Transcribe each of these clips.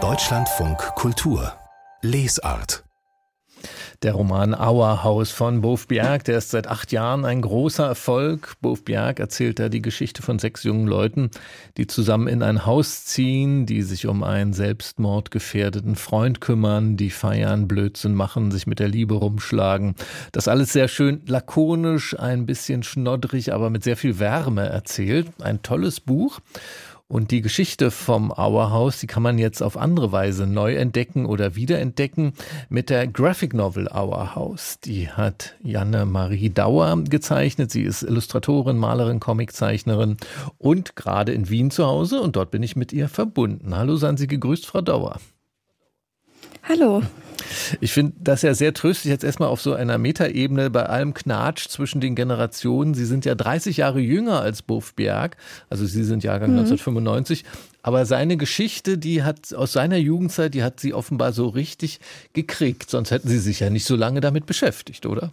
Deutschlandfunk Kultur Lesart der Roman Auerhaus von Bof Bjerg, der ist seit acht Jahren ein großer Erfolg. Bof Bjerg erzählt da die Geschichte von sechs jungen Leuten, die zusammen in ein Haus ziehen, die sich um einen selbstmordgefährdeten Freund kümmern, die feiern, Blödsinn machen, sich mit der Liebe rumschlagen. Das alles sehr schön lakonisch, ein bisschen schnoddrig, aber mit sehr viel Wärme erzählt. Ein tolles Buch. Und die Geschichte vom Auerhaus, die kann man jetzt auf andere Weise neu entdecken oder wiederentdecken mit der Graphic Novel Auerhaus. Die hat Janne Marie Dauer gezeichnet. Sie ist Illustratorin, Malerin, Comiczeichnerin und gerade in Wien zu Hause und dort bin ich mit ihr verbunden. Hallo, seien Sie gegrüßt, Frau Dauer. Hallo. Ich finde das ja sehr tröstlich, jetzt erstmal auf so einer Metaebene bei allem Knatsch zwischen den Generationen. Sie sind ja 30 Jahre jünger als Bof Bjerg, also Sie sind Jahrgang mhm. 1995. Aber seine Geschichte, die hat aus seiner Jugendzeit, die hat Sie offenbar so richtig gekriegt. Sonst hätten Sie sich ja nicht so lange damit beschäftigt, oder?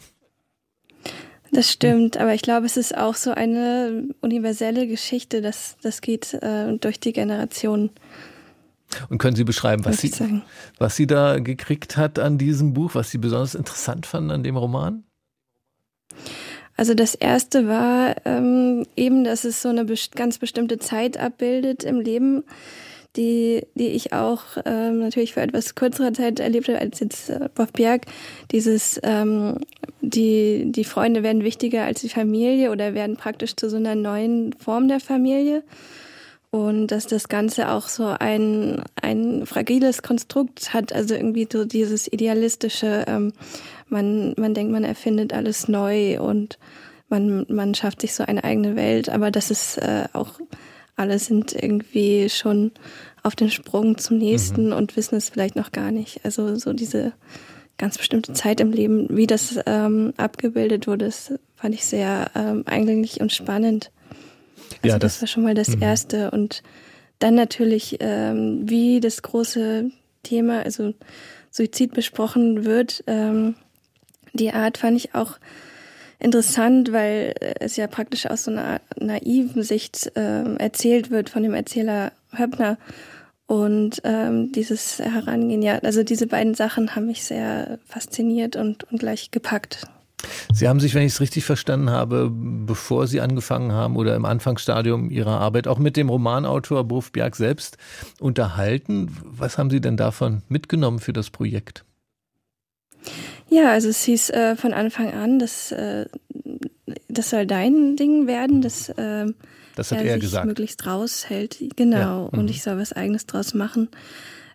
Das stimmt, aber ich glaube, es ist auch so eine universelle Geschichte, das, das geht äh, durch die Generationen. Und können Sie beschreiben, was sie, was sie da gekriegt hat an diesem Buch, was Sie besonders interessant fanden an dem Roman? Also das erste war ähm, eben, dass es so eine ganz bestimmte Zeit abbildet im Leben, die, die ich auch ähm, natürlich für etwas kürzere Zeit erlebt habe als jetzt äh, Bob Bjerg. Dieses, ähm, die, die Freunde werden wichtiger als die Familie oder werden praktisch zu so einer neuen Form der Familie und dass das Ganze auch so ein, ein fragiles Konstrukt hat, also irgendwie so dieses idealistische, ähm, man, man denkt, man erfindet alles neu und man, man schafft sich so eine eigene Welt, aber das ist äh, auch, alle sind irgendwie schon auf den Sprung zum nächsten mhm. und wissen es vielleicht noch gar nicht. Also so diese ganz bestimmte Zeit im Leben, wie das ähm, abgebildet wurde, das fand ich sehr ähm, eingänglich und spannend. Also ja, das, das war schon mal das mhm. Erste. Und dann natürlich, ähm, wie das große Thema, also Suizid besprochen wird. Ähm, die Art fand ich auch interessant, weil es ja praktisch aus so einer naiven Sicht äh, erzählt wird von dem Erzähler Höppner. Und ähm, dieses Herangehen, ja, also diese beiden Sachen haben mich sehr fasziniert und, und gleich gepackt. Sie haben sich, wenn ich es richtig verstanden habe, bevor Sie angefangen haben oder im Anfangsstadium Ihrer Arbeit auch mit dem Romanautor Bruf Bjerg selbst unterhalten. Was haben Sie denn davon mitgenommen für das Projekt? Ja, also es hieß äh, von Anfang an, dass äh, das soll dein Ding werden, dass äh, das er, er sich gesagt. möglichst raushält. Genau. Ja. Mhm. Und ich soll was Eigenes draus machen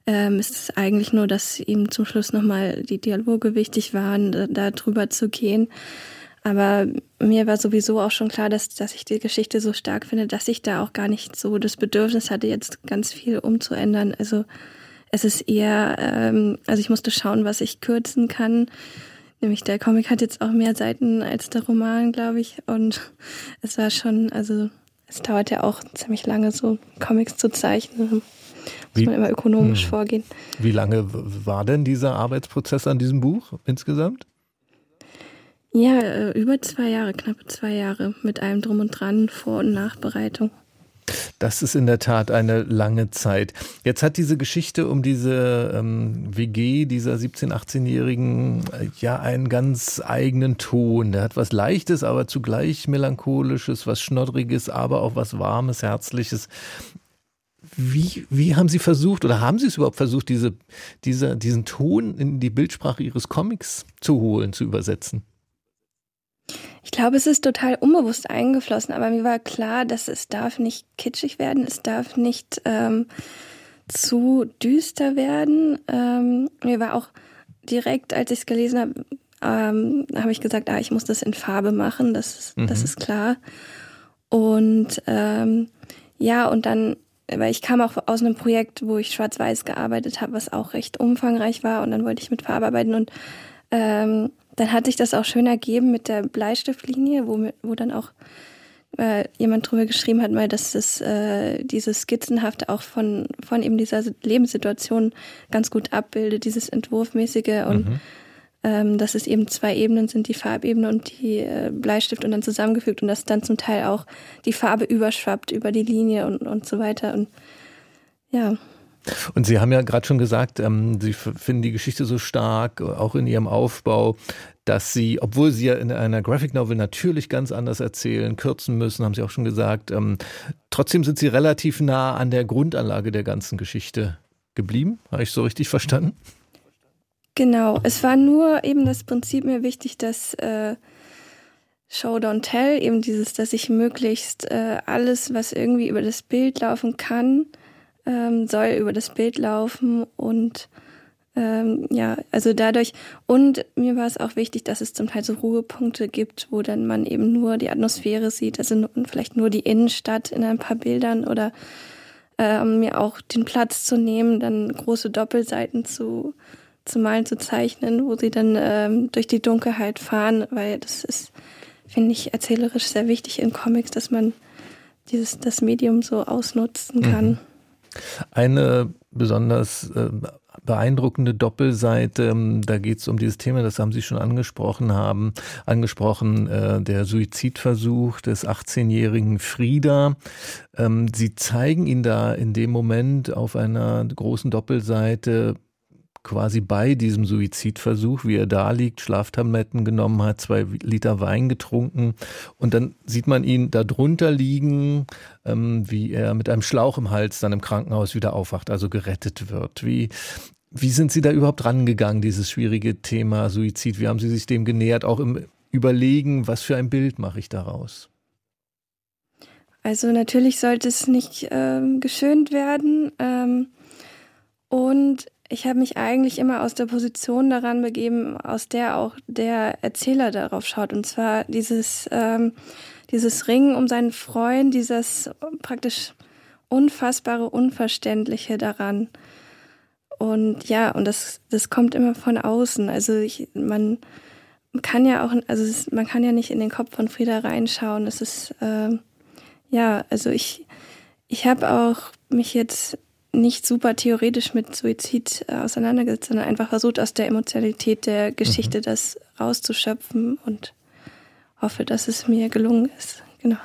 ähm, ist es eigentlich nur, dass ihm zum Schluss nochmal die Dialoge wichtig waren, da, drüber zu gehen. Aber mir war sowieso auch schon klar, dass, dass ich die Geschichte so stark finde, dass ich da auch gar nicht so das Bedürfnis hatte, jetzt ganz viel umzuändern. Also es ist eher, ähm, also ich musste schauen, was ich kürzen kann. Nämlich der Comic hat jetzt auch mehr Seiten als der Roman, glaube ich. Und es war schon, also es dauert ja auch ziemlich lange, so Comics zu zeichnen. Muss wie, man immer ökonomisch hm. vorgehen. Wie lange war denn dieser Arbeitsprozess an diesem Buch insgesamt? Ja, äh, über zwei Jahre, knappe zwei Jahre mit allem drum und dran, Vor- und Nachbereitung. Das ist in der Tat eine lange Zeit. Jetzt hat diese Geschichte um diese ähm, WG dieser 17-, 18-Jährigen äh, ja einen ganz eigenen Ton. Der hat was Leichtes, aber zugleich Melancholisches, was Schnoddriges, aber auch was Warmes, Herzliches. Wie, wie haben Sie versucht oder haben Sie es überhaupt versucht, diese, diese, diesen Ton in die Bildsprache Ihres Comics zu holen, zu übersetzen? Ich glaube, es ist total unbewusst eingeflossen, aber mir war klar, dass es darf nicht kitschig werden, es darf nicht ähm, zu düster werden. Ähm, mir war auch direkt, als ich es gelesen habe, ähm, habe ich gesagt, ah, ich muss das in Farbe machen, das, mhm. das ist klar. Und ähm, ja, und dann weil ich kam auch aus einem Projekt, wo ich schwarz-weiß gearbeitet habe, was auch recht umfangreich war und dann wollte ich mit Farbe arbeiten und ähm, dann hat sich das auch schön ergeben mit der Bleistiftlinie, wo, wo dann auch äh, jemand drüber geschrieben hat, mal, dass das äh, dieses Skizzenhafte auch von, von eben dieser Lebenssituation ganz gut abbildet, dieses Entwurfmäßige und mhm ähm, dass es eben zwei Ebenen sind, die Farbebene und die äh, Bleistift und dann zusammengefügt und dass dann zum Teil auch die Farbe überschwappt über die Linie und, und so weiter. Und ja. Und Sie haben ja gerade schon gesagt, ähm, Sie finden die Geschichte so stark, auch in Ihrem Aufbau, dass Sie, obwohl Sie ja in einer Graphic Novel natürlich ganz anders erzählen, kürzen müssen, haben Sie auch schon gesagt, ähm, trotzdem sind Sie relativ nah an der Grundanlage der ganzen Geschichte geblieben. Habe ich so richtig verstanden? Genau, es war nur eben das Prinzip mir wichtig, dass äh, Show Don't Tell, eben dieses, dass ich möglichst äh, alles, was irgendwie über das Bild laufen kann, ähm, soll über das Bild laufen und ähm, ja, also dadurch und mir war es auch wichtig, dass es zum Teil so Ruhepunkte gibt, wo dann man eben nur die Atmosphäre sieht, also vielleicht nur die Innenstadt in ein paar Bildern oder ähm, mir auch den Platz zu nehmen, dann große Doppelseiten zu, zu malen, zu zeichnen, wo sie dann ähm, durch die Dunkelheit fahren, weil das ist, finde ich, erzählerisch sehr wichtig in Comics, dass man dieses, das Medium so ausnutzen kann. Mhm. Eine besonders äh, beeindruckende Doppelseite. Ähm, da geht es um dieses Thema, das haben Sie schon angesprochen haben, angesprochen, äh, der Suizidversuch des 18-jährigen Frieda. Ähm, Sie zeigen ihn da in dem Moment auf einer großen Doppelseite quasi bei diesem Suizidversuch, wie er da liegt, Schlaftabletten genommen hat, zwei Liter Wein getrunken und dann sieht man ihn da drunter liegen, ähm, wie er mit einem Schlauch im Hals dann im Krankenhaus wieder aufwacht, also gerettet wird. Wie, wie sind Sie da überhaupt rangegangen, dieses schwierige Thema Suizid? Wie haben Sie sich dem genähert, auch im Überlegen, was für ein Bild mache ich daraus? Also natürlich sollte es nicht ähm, geschönt werden. Ähm, und ich habe mich eigentlich immer aus der Position daran begeben, aus der auch der Erzähler darauf schaut. Und zwar dieses, ähm, dieses Ringen um seinen Freund, dieses praktisch unfassbare, unverständliche daran. Und ja, und das, das kommt immer von außen. Also ich, man kann ja auch, also es, man kann ja nicht in den Kopf von Frieda reinschauen. Es ist, äh, ja, also ich, ich habe auch mich jetzt nicht super theoretisch mit Suizid äh, auseinandergesetzt, sondern einfach versucht, aus der Emotionalität der Geschichte mhm. das rauszuschöpfen und hoffe, dass es mir gelungen ist. Genau.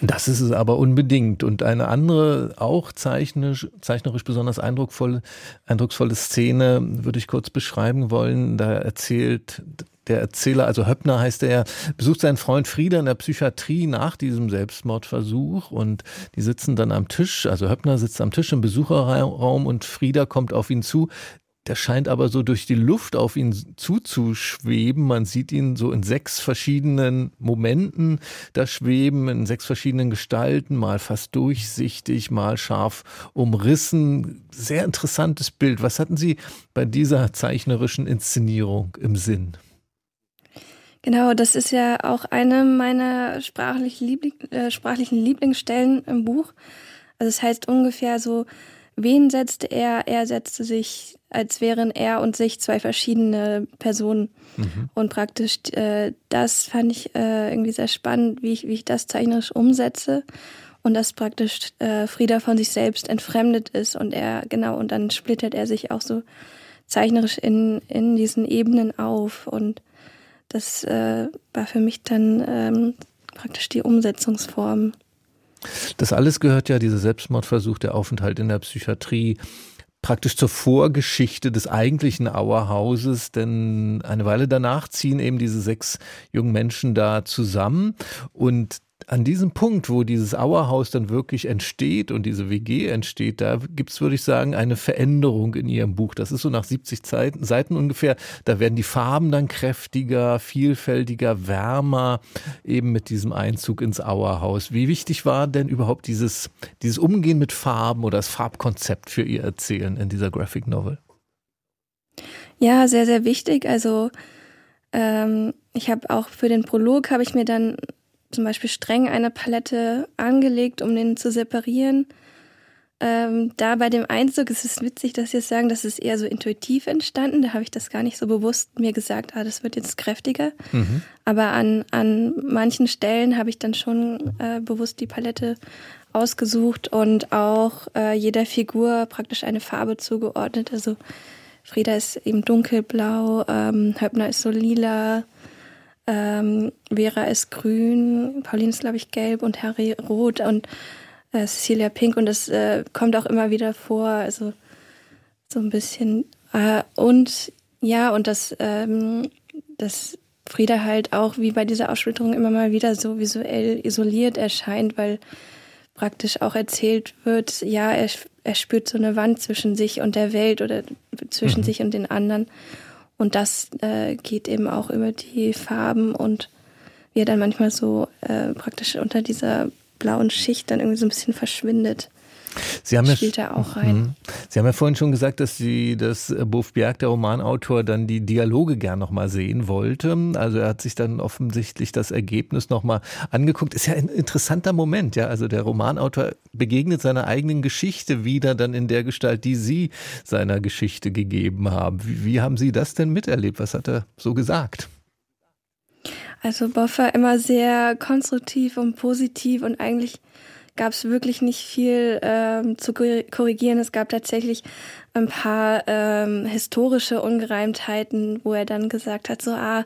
Das ist es aber unbedingt. Und eine andere, auch zeichnerisch, zeichnerisch besonders eindrucksvolle, eindrucksvolle Szene würde ich kurz beschreiben wollen. Da erzählt der Erzähler, also Höppner heißt er, besucht seinen Freund Frieda in der Psychiatrie nach diesem Selbstmordversuch und die sitzen dann am Tisch, also Höppner sitzt am Tisch im Besucherraum und Frieda kommt auf ihn zu. Der scheint aber so durch die Luft auf ihn zuzuschweben. Man sieht ihn so in sechs verschiedenen Momenten da schweben, in sechs verschiedenen Gestalten, mal fast durchsichtig, mal scharf umrissen. Sehr interessantes Bild. Was hatten Sie bei dieser zeichnerischen Inszenierung im Sinn? Genau, das ist ja auch eine meiner sprachlichen, Liebling, äh, sprachlichen Lieblingsstellen im Buch. Also es heißt ungefähr so, wen setzte er? Er setzte sich, als wären er und sich zwei verschiedene Personen. Mhm. Und praktisch äh, das fand ich äh, irgendwie sehr spannend, wie ich, wie ich das zeichnerisch umsetze. Und dass praktisch äh, Frieda von sich selbst entfremdet ist und er, genau, und dann splittert er sich auch so zeichnerisch in, in diesen Ebenen auf und das äh, war für mich dann ähm, praktisch die Umsetzungsform. Das alles gehört ja, dieser Selbstmordversuch, der Aufenthalt in der Psychiatrie, praktisch zur Vorgeschichte des eigentlichen Auerhauses, denn eine Weile danach ziehen eben diese sechs jungen Menschen da zusammen und an diesem Punkt, wo dieses Auerhaus dann wirklich entsteht und diese WG entsteht, da gibt es, würde ich sagen, eine Veränderung in Ihrem Buch. Das ist so nach 70 Seiten ungefähr. Da werden die Farben dann kräftiger, vielfältiger, wärmer, eben mit diesem Einzug ins Auerhaus. Wie wichtig war denn überhaupt dieses, dieses Umgehen mit Farben oder das Farbkonzept für Ihr Erzählen in dieser Graphic Novel? Ja, sehr, sehr wichtig. Also ähm, ich habe auch für den Prolog habe ich mir dann zum Beispiel streng eine Palette angelegt, um den zu separieren. Ähm, da bei dem Einzug ist es witzig, dass Sie jetzt sagen, das ist eher so intuitiv entstanden. Da habe ich das gar nicht so bewusst mir gesagt, ah, das wird jetzt kräftiger. Mhm. Aber an, an manchen Stellen habe ich dann schon äh, bewusst die Palette ausgesucht und auch äh, jeder Figur praktisch eine Farbe zugeordnet. Also Frieda ist eben dunkelblau, ähm, Höppner ist so lila, ähm, Vera ist grün, Pauline ist, glaube ich, gelb und Harry rot. Und äh, Cecilia Pink und das äh, kommt auch immer wieder vor, also so ein bisschen. Äh, und ja, und das, ähm, das Frieda halt auch wie bei dieser Ausschilderung immer mal wieder so visuell isoliert erscheint, weil praktisch auch erzählt wird, ja, er, er spürt so eine Wand zwischen sich und der Welt oder zwischen mhm. sich und den anderen. Und das äh, geht eben auch über die Farben und wie er dann manchmal so äh, praktisch unter dieser blauen Schicht dann irgendwie so ein bisschen verschwindet. Sie haben spielt ja, auch rein. Mhm. Sie haben ja vorhin schon gesagt, dass Sie, dass Bof Bjerg, der Romanautor, dann die Dialoge gern nochmal sehen wollte. Also er hat sich dann offensichtlich das Ergebnis nochmal angeguckt. Ist ja ein interessanter Moment, ja. Also der Romanautor begegnet seiner eigenen Geschichte wieder dann in der Gestalt, die Sie seiner Geschichte gegeben haben. Wie, wie haben Sie das denn miterlebt? Was hat er so gesagt? Also Boff war immer sehr konstruktiv und positiv und eigentlich gab es wirklich nicht viel ähm, zu korrigieren. Es gab tatsächlich ein paar ähm, historische Ungereimtheiten, wo er dann gesagt hat, so, ah,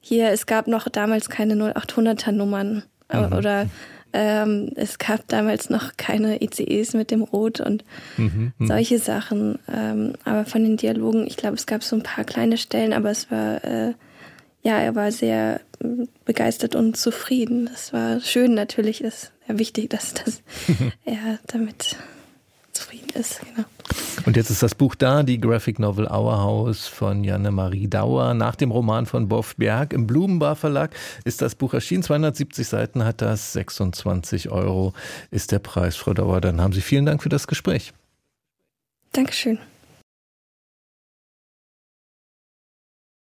hier, es gab noch damals keine 0800er Nummern mhm. oder ähm, es gab damals noch keine ICEs mit dem Rot und mhm, mhm, solche Sachen. Ähm, aber von den Dialogen, ich glaube, es gab so ein paar kleine Stellen, aber es war, äh, ja, er war sehr äh, begeistert und zufrieden. Das war schön natürlich, das ja, wichtig, dass, dass er damit zufrieden ist. Genau. Und jetzt ist das Buch da, die Graphic Novel Our House von Janne-Marie Dauer. Nach dem Roman von Boff Berg im Blumenbar Verlag ist das Buch erschienen. 270 Seiten hat das, 26 Euro ist der Preis, Frau Dauer. Dann haben Sie vielen Dank für das Gespräch. Dankeschön.